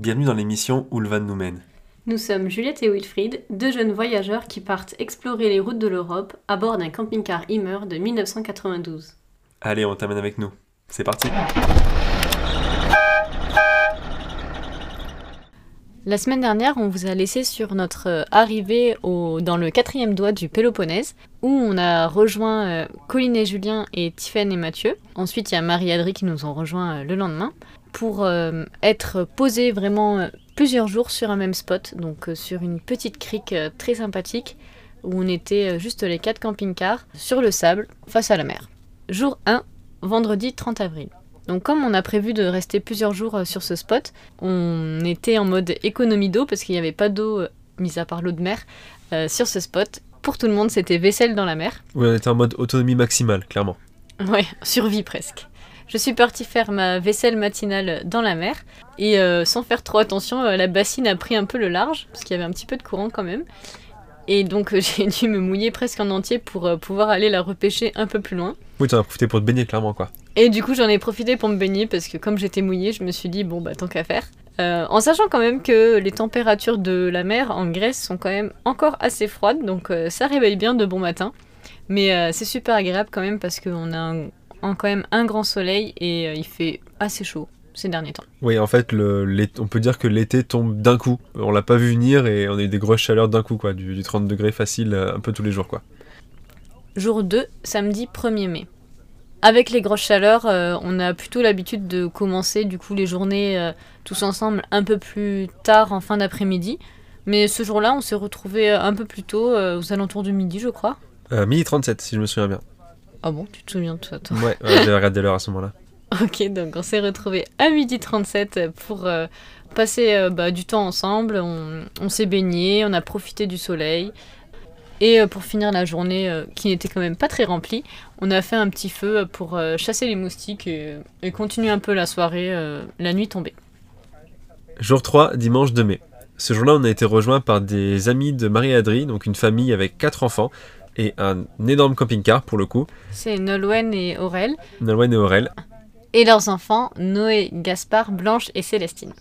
Bienvenue dans l'émission Où le van nous mène. Nous sommes Juliette et Wilfried, deux jeunes voyageurs qui partent explorer les routes de l'Europe à bord d'un camping-car Immer de 1992. Allez, on t'amène avec nous. C'est parti La semaine dernière, on vous a laissé sur notre euh, arrivée au, dans le quatrième doigt du Péloponnèse, où on a rejoint euh, Colline et Julien et Tiffaine et Mathieu. Ensuite, il y a Marie-Adrie qui nous ont rejoints euh, le lendemain pour euh, être posés vraiment euh, plusieurs jours sur un même spot, donc euh, sur une petite crique très sympathique, où on était juste les quatre camping-cars sur le sable face à la mer. Jour 1, vendredi 30 avril. Donc comme on a prévu de rester plusieurs jours sur ce spot, on était en mode économie d'eau parce qu'il n'y avait pas d'eau, mis à part l'eau de mer, euh, sur ce spot. Pour tout le monde, c'était vaisselle dans la mer. Oui, on était en mode autonomie maximale, clairement. Ouais, survie presque. Je suis partie faire ma vaisselle matinale dans la mer et euh, sans faire trop attention, euh, la bassine a pris un peu le large parce qu'il y avait un petit peu de courant quand même. Et donc j'ai dû me mouiller presque en entier pour euh, pouvoir aller la repêcher un peu plus loin. Oui, t'en as profité pour te baigner, clairement, quoi. Et du coup, j'en ai profité pour me baigner parce que comme j'étais mouillée, je me suis dit bon bah tant qu'à faire. Euh, en sachant quand même que les températures de la mer en Grèce sont quand même encore assez froides, donc euh, ça réveille bien de bon matin. Mais euh, c'est super agréable quand même parce qu'on a un- un- quand même un grand soleil et euh, il fait assez chaud ces derniers temps. Oui, en fait, le, on peut dire que l'été tombe d'un coup. On l'a pas vu venir et on a eu des grosses chaleurs d'un coup, quoi. Du, du 30 degrés facile euh, un peu tous les jours, quoi. Jour 2, samedi 1er mai. Avec les grosses chaleurs, euh, on a plutôt l'habitude de commencer du coup les journées euh, tous ensemble un peu plus tard en fin d'après-midi. Mais ce jour-là, on s'est retrouvés un peu plus tôt, euh, aux alentours du midi, je crois. Midi 37, si je me souviens bien. Ah bon, tu te souviens de ça, toi Ouais, ouais, j'avais regardé l'heure à ce moment-là. Ok, donc on s'est retrouvés à midi 37 pour euh, passer euh, bah, du temps ensemble. On, on s'est baigné, on a profité du soleil. Et euh, pour finir la journée, qui n'était quand même pas très remplie, on a fait un petit feu pour chasser les moustiques et, et continuer un peu la soirée, la nuit tombée. Jour 3, dimanche 2 mai. Ce jour-là, on a été rejoint par des amis de Marie-Adrie, donc une famille avec quatre enfants et un énorme camping-car pour le coup, C'est Nolwenn et Aurel. Nolwenn et Aurel. Et leurs enfants, Noé, Gaspard, Blanche et Célestine.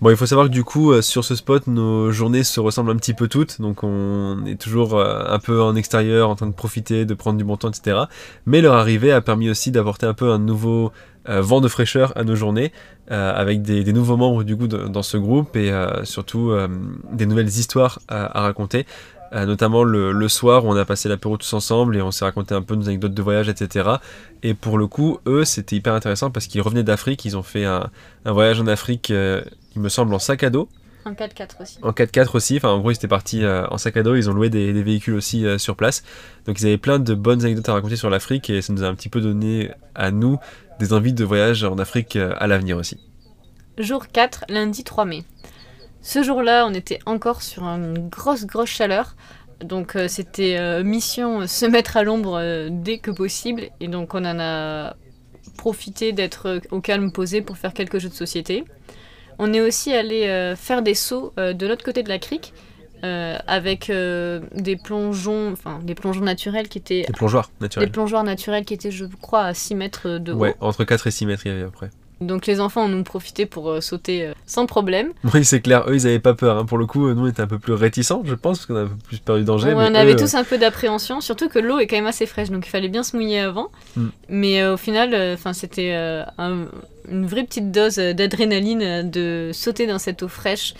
Bon, il faut savoir que du coup, euh, sur ce spot, nos journées se ressemblent un petit peu toutes, donc on est toujours euh, un peu en extérieur, en train de profiter, de prendre du bon temps, etc. Mais leur arrivée a permis aussi d'apporter un peu un nouveau euh, vent de fraîcheur à nos journées, avec des, des nouveaux membres du coup de- dans ce groupe et surtout des nouvelles histoires à raconter. Euh, notamment le, le soir où on a passé l'apéro tous ensemble et on s'est raconté un peu nos anecdotes de voyage, etc. Et pour le coup, eux, c'était hyper intéressant parce qu'ils revenaient d'Afrique, ils ont fait un, un voyage en Afrique, euh, il me semble, en sac à dos. En 4-4 aussi. En 4x4 aussi, enfin en gros ils étaient partis euh, en sac à dos, ils ont loué des, des véhicules aussi euh, sur place. Donc ils avaient plein de bonnes anecdotes à raconter sur l'Afrique et ça nous a un petit peu donné à nous des envies de voyage en Afrique euh, à l'avenir aussi. Jour 4, lundi 3 mai. Ce jour-là, on était encore sur une grosse, grosse chaleur. Donc euh, c'était euh, mission euh, se mettre à l'ombre dès que possible. Et donc on en a profité d'être au calme posé pour faire quelques jeux de société. On est aussi allé faire des sauts de l'autre côté de la crique. avec des plongeons, enfin des plongeons naturels qui étaient Des plongeoires des naturels. plongeoires naturels qui étaient, je crois, à 6 mètres de haut. Ouais, entre 4 et 6 mètres il y avait après. Donc les enfants en ont profité pour euh, sauter euh, sans problème. Oui, c'est clair, eux ils avaient pas peur. hein. Pour le coup, nous on était un peu plus réticents, je pense, parce qu'on a un peu plus peur du danger. Ouais, mais on avait tous un peu d'appréhension, surtout que l'eau est quand même assez fraîche, donc il fallait bien se mouiller avant. Mm. Mais euh, au final, euh, 'fin, c'était euh, un- une vraie petite dose euh, d'adrénaline euh, de sauter dans cette eau fraîche,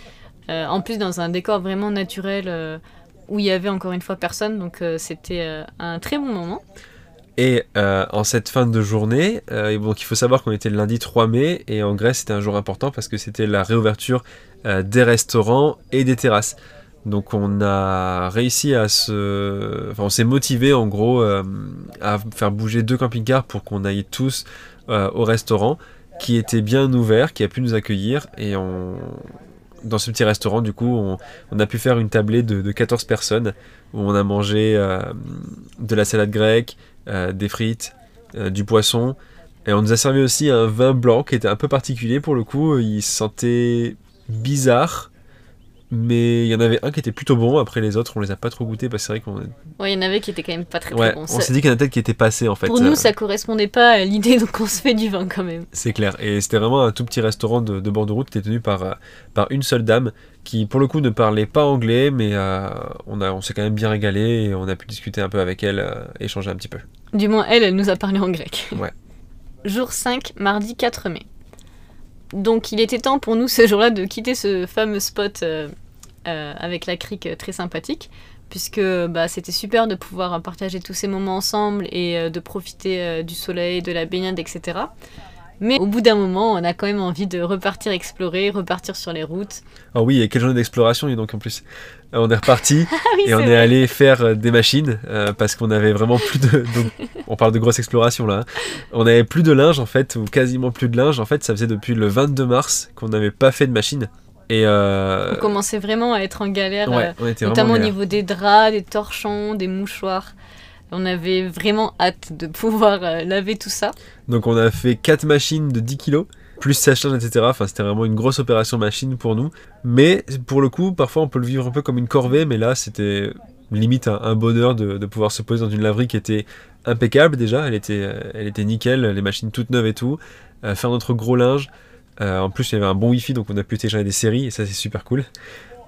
euh, en plus dans un décor vraiment naturel euh, où il y avait encore une fois personne, donc euh, c'était euh, un très bon moment. Et euh, en cette fin de journée, euh, il faut savoir qu'on était le lundi 3 mai et en Grèce c'était un jour important parce que c'était la réouverture euh, des restaurants et des terrasses. Donc on a réussi à se... Enfin on s'est motivé en gros à faire bouger deux camping-cars pour qu'on aille tous au restaurant qui était bien ouvert, qui a pu nous accueillir et. Dans ce petit restaurant, du coup, on, a pu faire une tablée de, de 14 personnes où on a mangé de la salade grecque, euh, des frites, euh, du poisson. Et on nous a servi aussi un vin blanc qui était un peu particulier pour le coup. Il sentait bizarre, mais il y en avait un qui était plutôt bon. Après les autres, on les a pas trop goûtés parce que c'est vrai qu'on. Ouais, il y en avait qui étaient quand même pas très, très Ouais, bons. on s'est dit qu'il y en a peut-être qui étaient passés en fait. Pour Euh, nous, ça correspondait pas à l'idée donc on se fait du vin quand même. C'est clair. Et c'était vraiment un tout petit restaurant de, de bord de route qui était tenu par, euh, par une seule dame qui, pour le coup, ne parlait pas anglais, mais euh, on, a, on s'est quand même bien régalé et on a pu discuter un peu avec elle, euh, échanger un petit peu. Du moins, elle, elle nous a parlé en grec. Ouais. Jour 5, mardi 4 mai. Donc, il était temps pour nous ce jour-là de quitter ce fameux spot euh, euh, avec la crique euh, très sympathique, puisque bah, c'était super de pouvoir partager tous ces moments ensemble et euh, de profiter euh, du soleil, de la baignade, etc. Mais au bout d'un moment, on a quand même envie de repartir explorer, repartir sur les routes. Ah oui, et quelle journée d'exploration, et donc en plus. Euh, On est reparti Ah oui, et on est allé faire euh, des machines euh, parce qu'on avait vraiment plus de. Donc, on parle de grosse exploration là. hein. On avait plus de linge en fait, ou quasiment plus de linge. En fait, ça faisait depuis le 22 mars qu'on n'avait pas fait de machine. Et. euh, On commençait vraiment à être en galère. euh, ouais, notamment au niveau des draps, des torchons, des mouchoirs. On avait vraiment hâte de pouvoir euh, laver tout ça. Donc on a fait 4 machines de 10 kilos, plus sèche-linge, etc. Enfin c'était vraiment une grosse opération machine pour nous. Mais pour le coup, parfois on peut le vivre un peu comme une corvée, mais là c'était limite un, un bonheur de, de pouvoir se poser dans une laverie qui était impeccable déjà, elle était, elle était nickel, les machines toutes neuves et tout, faire notre gros linge. Euh, en plus il y avait un bon wifi donc on a pu télécharger des séries et ça c'est super cool.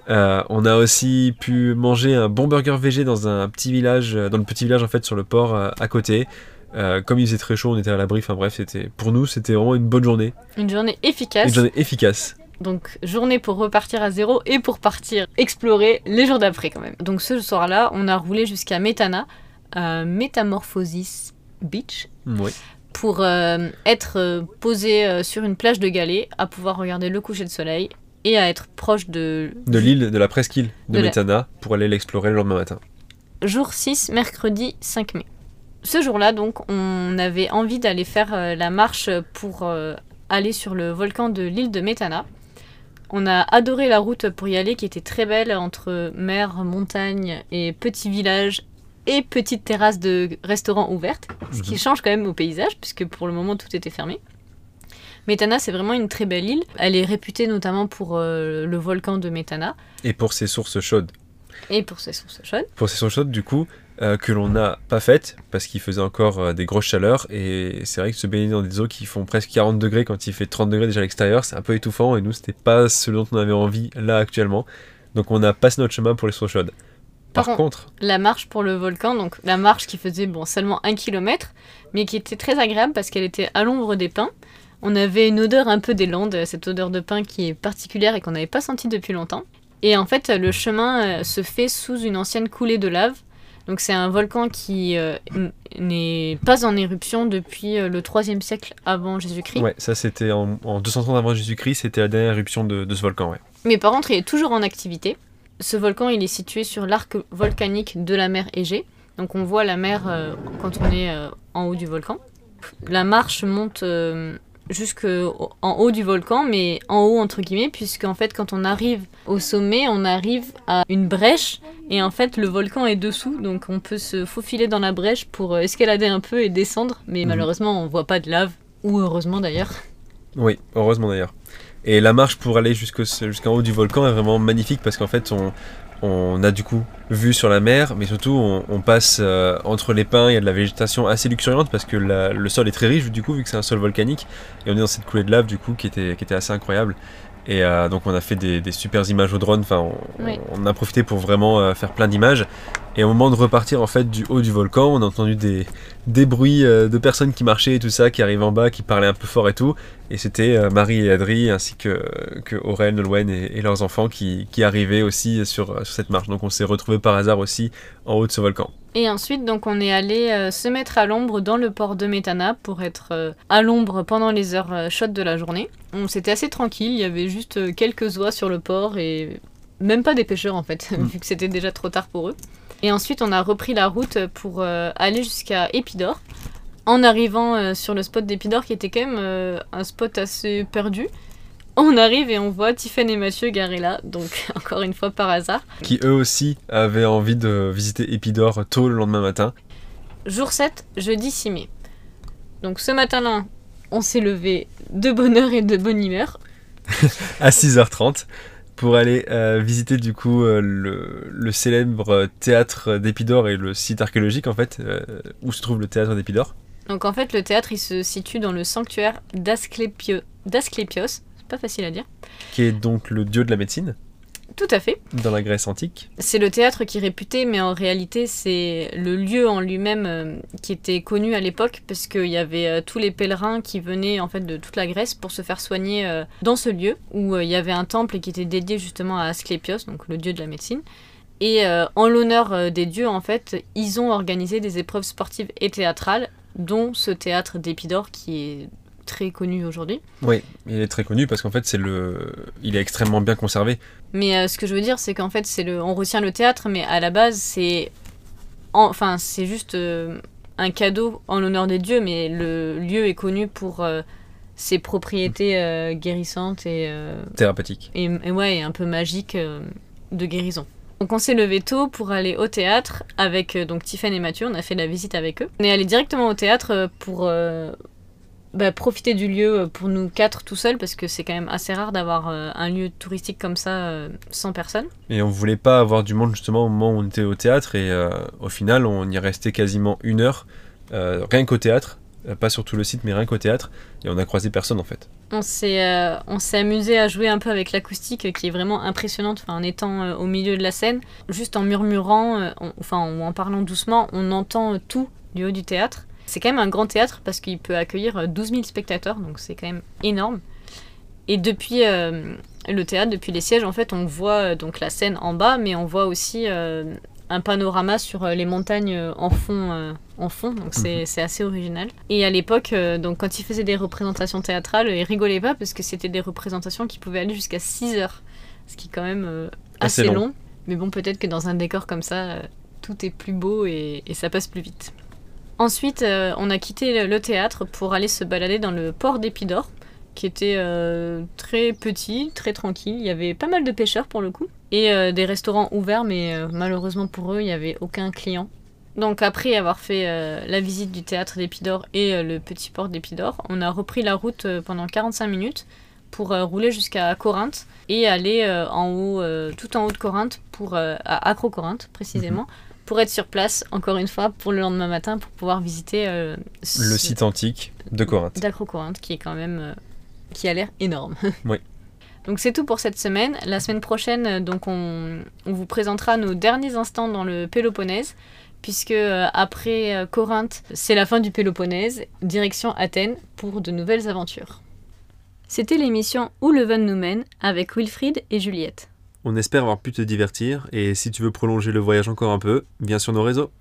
Euh, on a aussi pu manger un bon burger végé dans un petit village, euh, dans le petit village en fait sur le port à côté. Euh, comme il faisait très chaud, on était à l'abri. Enfin bref, c'était pour nous c'était vraiment une bonne journée, Une journée efficace. une journée efficace. Donc journée pour repartir à zéro et pour partir explorer les jours d'après quand même. Donc ce soir-là, on a roulé jusqu'à Metana, Metamorphosis Beach, Oui. Pour euh, être euh, posé euh, sur une plage de galets, à pouvoir regarder le coucher de soleil et à être proche de... De l'île, de la presqu'île de, De la- Metana pour aller l'explorer le lendemain matin. Jour 6, mercredi 5 mai. Ce jour-là, donc, on avait envie d'aller faire la marche pour aller sur le volcan de l'île de Metana. On a adoré la route pour y aller, qui était très belle entre mer, montagne et petits villages et petites terrasses de restaurants ouvertes, ce qui Mhm. change quand même au paysage, puisque pour le moment tout était fermé. Metana, c'est vraiment une très belle île. Elle est réputée notamment pour euh, le volcan de Metana Et pour ces sources chaudes. et pour ses sources chaudes. Pour ces sources chaudes, du coup, euh, que l'on n'a pas faites parce qu'il faisait encore euh, des grosses chaleurs. Et c'est vrai que se baigner dans des eaux qui font presque 40 degrés quand il fait 30 degrés déjà à l'extérieur, c'est un peu étouffant. Et nous, c'était pas ce dont on avait envie là actuellement. Donc on a passé notre chemin pour les sources chaudes. Par, Par contre, la marche pour le volcan, donc la marche qui faisait bon seulement un kilomètre, mais qui était très agréable parce qu'elle était à l'ombre des pins. On avait une odeur un peu des Landes, cette odeur de pin qui est particulière et qu'on n'avait pas sentie depuis longtemps. Et en fait, le chemin euh, se fait sous une ancienne coulée de lave. Donc c'est un volcan qui euh, n'est pas en éruption depuis euh, le 3e siècle avant Jésus-Christ. ouais, ça c'était en, en 230 avant Jésus-Christ, c'était la dernière éruption de, de ce volcan. Ouais. Mais par contre, il est toujours en activité. Ce volcan, il est situé sur l'arc volcanique de la mer Égée. Donc on voit la mer euh, quand on est euh, en haut du volcan. La marche monte euh, jusqu'en haut du volcan, mais en haut entre guillemets, puisqu'en fait quand on arrive au sommet, on arrive à une brèche, et en fait le volcan est dessous, donc on peut se faufiler dans la brèche pour escalader un peu et descendre, mais Mhm. malheureusement on voit pas de lave, ou heureusement d'ailleurs. Oui, heureusement d'ailleurs. Et la marche pour aller jusqu'en haut du volcan est vraiment magnifique parce qu'en fait, on, a du coup vue sur la mer, mais surtout on, passe euh, entre les pins, il y a de la végétation assez luxuriante parce que le sol est très riche du coup, vu que c'est un sol volcanique, et on est dans cette coulée de lave du coup qui était assez incroyable. Et euh, donc on a fait des, des super images au drone, enfin on, Oui. on a profité pour vraiment euh, faire plein d'images. Et au moment de repartir en fait du haut du volcan, on a entendu des, des bruits euh, de personnes qui marchaient et tout ça, qui arrivaient en bas, qui parlaient un peu fort et tout. Et c'était Marie et Adri, ainsi que, que Aurel, Nolwenn et, et leurs enfants qui, qui arrivaient aussi sur, sur cette marche. Donc on s'est retrouvés par hasard aussi en haut de ce volcan. Et ensuite, donc, on est allé euh, se mettre à l'ombre dans le port de Metana pour être euh, à l'ombre pendant les heures euh, chaudes de la journée. On C'était assez tranquille, il y avait juste quelques oies sur le port et même pas des pêcheurs en fait, Mm. vu que c'était déjà trop tard pour eux. Et ensuite, on a repris la route pour aller jusqu'à Épidore. En arrivant sur le spot d'Épidore, qui était quand même un spot assez perdu, on arrive et on voit Tiffen et Mathieu garés là, donc encore une fois par hasard. Qui eux aussi avaient envie de visiter Épidore tôt le lendemain matin. Jour 7, jeudi 6 mai. Donc ce matin-là, on s'est levé de bonne heure et de bonne humeur. à 6h30 pour aller euh, visiter du coup euh, le, le célèbre théâtre d'Épidore et le site archéologique en fait, euh, où se trouve le théâtre d'Épidore. Donc en fait, le théâtre, il se situe dans le sanctuaire d'Asclépio- d'Asclépios. Pas facile à dire. qui est donc le dieu de la médecine Tout à fait. dans la Grèce antique. C'est le théâtre qui est réputé, mais en réalité, c'est le lieu en lui-même euh, qui était connu à l'époque, parce qu'il y avait euh, tous les pèlerins qui venaient en fait de toute la Grèce pour se faire soigner euh, dans ce lieu, où il y avait un temple qui était dédié justement à Asclépios, donc le dieu de la médecine. Et en l'honneur des dieux, en fait, ils ont organisé des épreuves sportives et théâtrales, dont ce théâtre d'Épidore qui est très connu aujourd'hui. Oui, il est très connu parce qu'en fait c'est le, il est extrêmement bien conservé. Mais euh, ce que je veux dire, c'est qu'en fait, c'est le, on retient le théâtre, mais à la base, c'est, en- enfin, c'est juste euh, un cadeau en l'honneur des dieux, mais le lieu est connu pour euh, ses propriétés guérissantes et, euh, Thérapeutique. et, et ouais, et un peu magiques de guérison. Donc on s'est levé tôt pour aller au théâtre avec donc Tiffany et Mathieu, on a fait la visite avec eux. On est allé directement au théâtre pour euh, bah, profiter du lieu euh, pour nous quatre tout seuls parce que c'est quand même assez rare d'avoir euh, un lieu touristique comme ça euh, sans personne. Et on voulait pas avoir du monde justement au moment où on était au théâtre et euh, au final on y restait quasiment une heure, rien qu'au théâtre, pas sur tout le site mais rien qu'au théâtre et on a croisé personne en fait. On s'est euh, on s'est amusé à jouer un peu avec l'acoustique qui est vraiment impressionnante enfin, en étant euh, au milieu de la scène. Juste en murmurant, euh, on- enfin ou en parlant doucement, on entend tout du haut du théâtre. C'est quand même un grand théâtre parce qu'il peut accueillir euh, 12 000 spectateurs, donc c'est quand même énorme. Et depuis euh, le théâtre, depuis les sièges, en fait, on voit euh, donc la scène en bas, mais on voit aussi euh, un panorama sur euh, les montagnes euh, en fond, euh, en fond donc c'est c'est assez original. Et à l'époque, euh, donc quand ils faisaient des représentations théâtrales, ils rigolaient pas parce que c'était des représentations qui pouvaient aller jusqu'à 6 heures, ce qui est quand même euh, Assez assez long. long. Mais bon, peut-être que dans un décor comme ça, euh, tout est plus beau et, et ça passe plus vite. Ensuite, euh, on a quitté le, théâtre pour aller se balader dans le port d'Épidore, qui était euh, très petit, très tranquille. Il y avait pas mal de pêcheurs pour le coup, et euh, des restaurants ouverts, mais malheureusement pour eux, il n'y avait aucun client. Donc après avoir fait la visite du théâtre d'Épidore et le petit port d'Épidore, on a repris la route pendant 45 minutes pour rouler jusqu'à Corinthe et aller en haut, tout en haut de Corinthe, pour, à Acro-Corinthe précisément, pour être sur place, encore une fois, pour le lendemain matin, pour pouvoir visiter euh, Le site antique de Corinthe. d'Acro-Corinthe, qui est quand même... euh, qui a l'air énorme. Oui. Donc c'est tout pour cette semaine. La semaine prochaine, euh, donc on, on vous présentera nos derniers instants dans le Péloponnèse, puisque euh, après Corinthe, c'est la fin du Péloponnèse, direction Athènes pour de nouvelles aventures. C'était l'émission Où le Van nous mène avec Wilfried et Juliette. On espère avoir pu te divertir et si tu veux prolonger le voyage encore un peu, viens sur nos réseaux.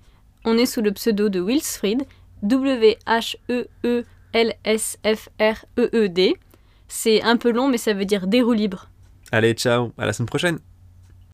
On est sous le pseudo de Wilsfried, W-H-E-E-L-S-F-R-E-E-D. C'est un peu long, mais ça veut dire des roues libres. Allez, ciao, à la semaine prochaine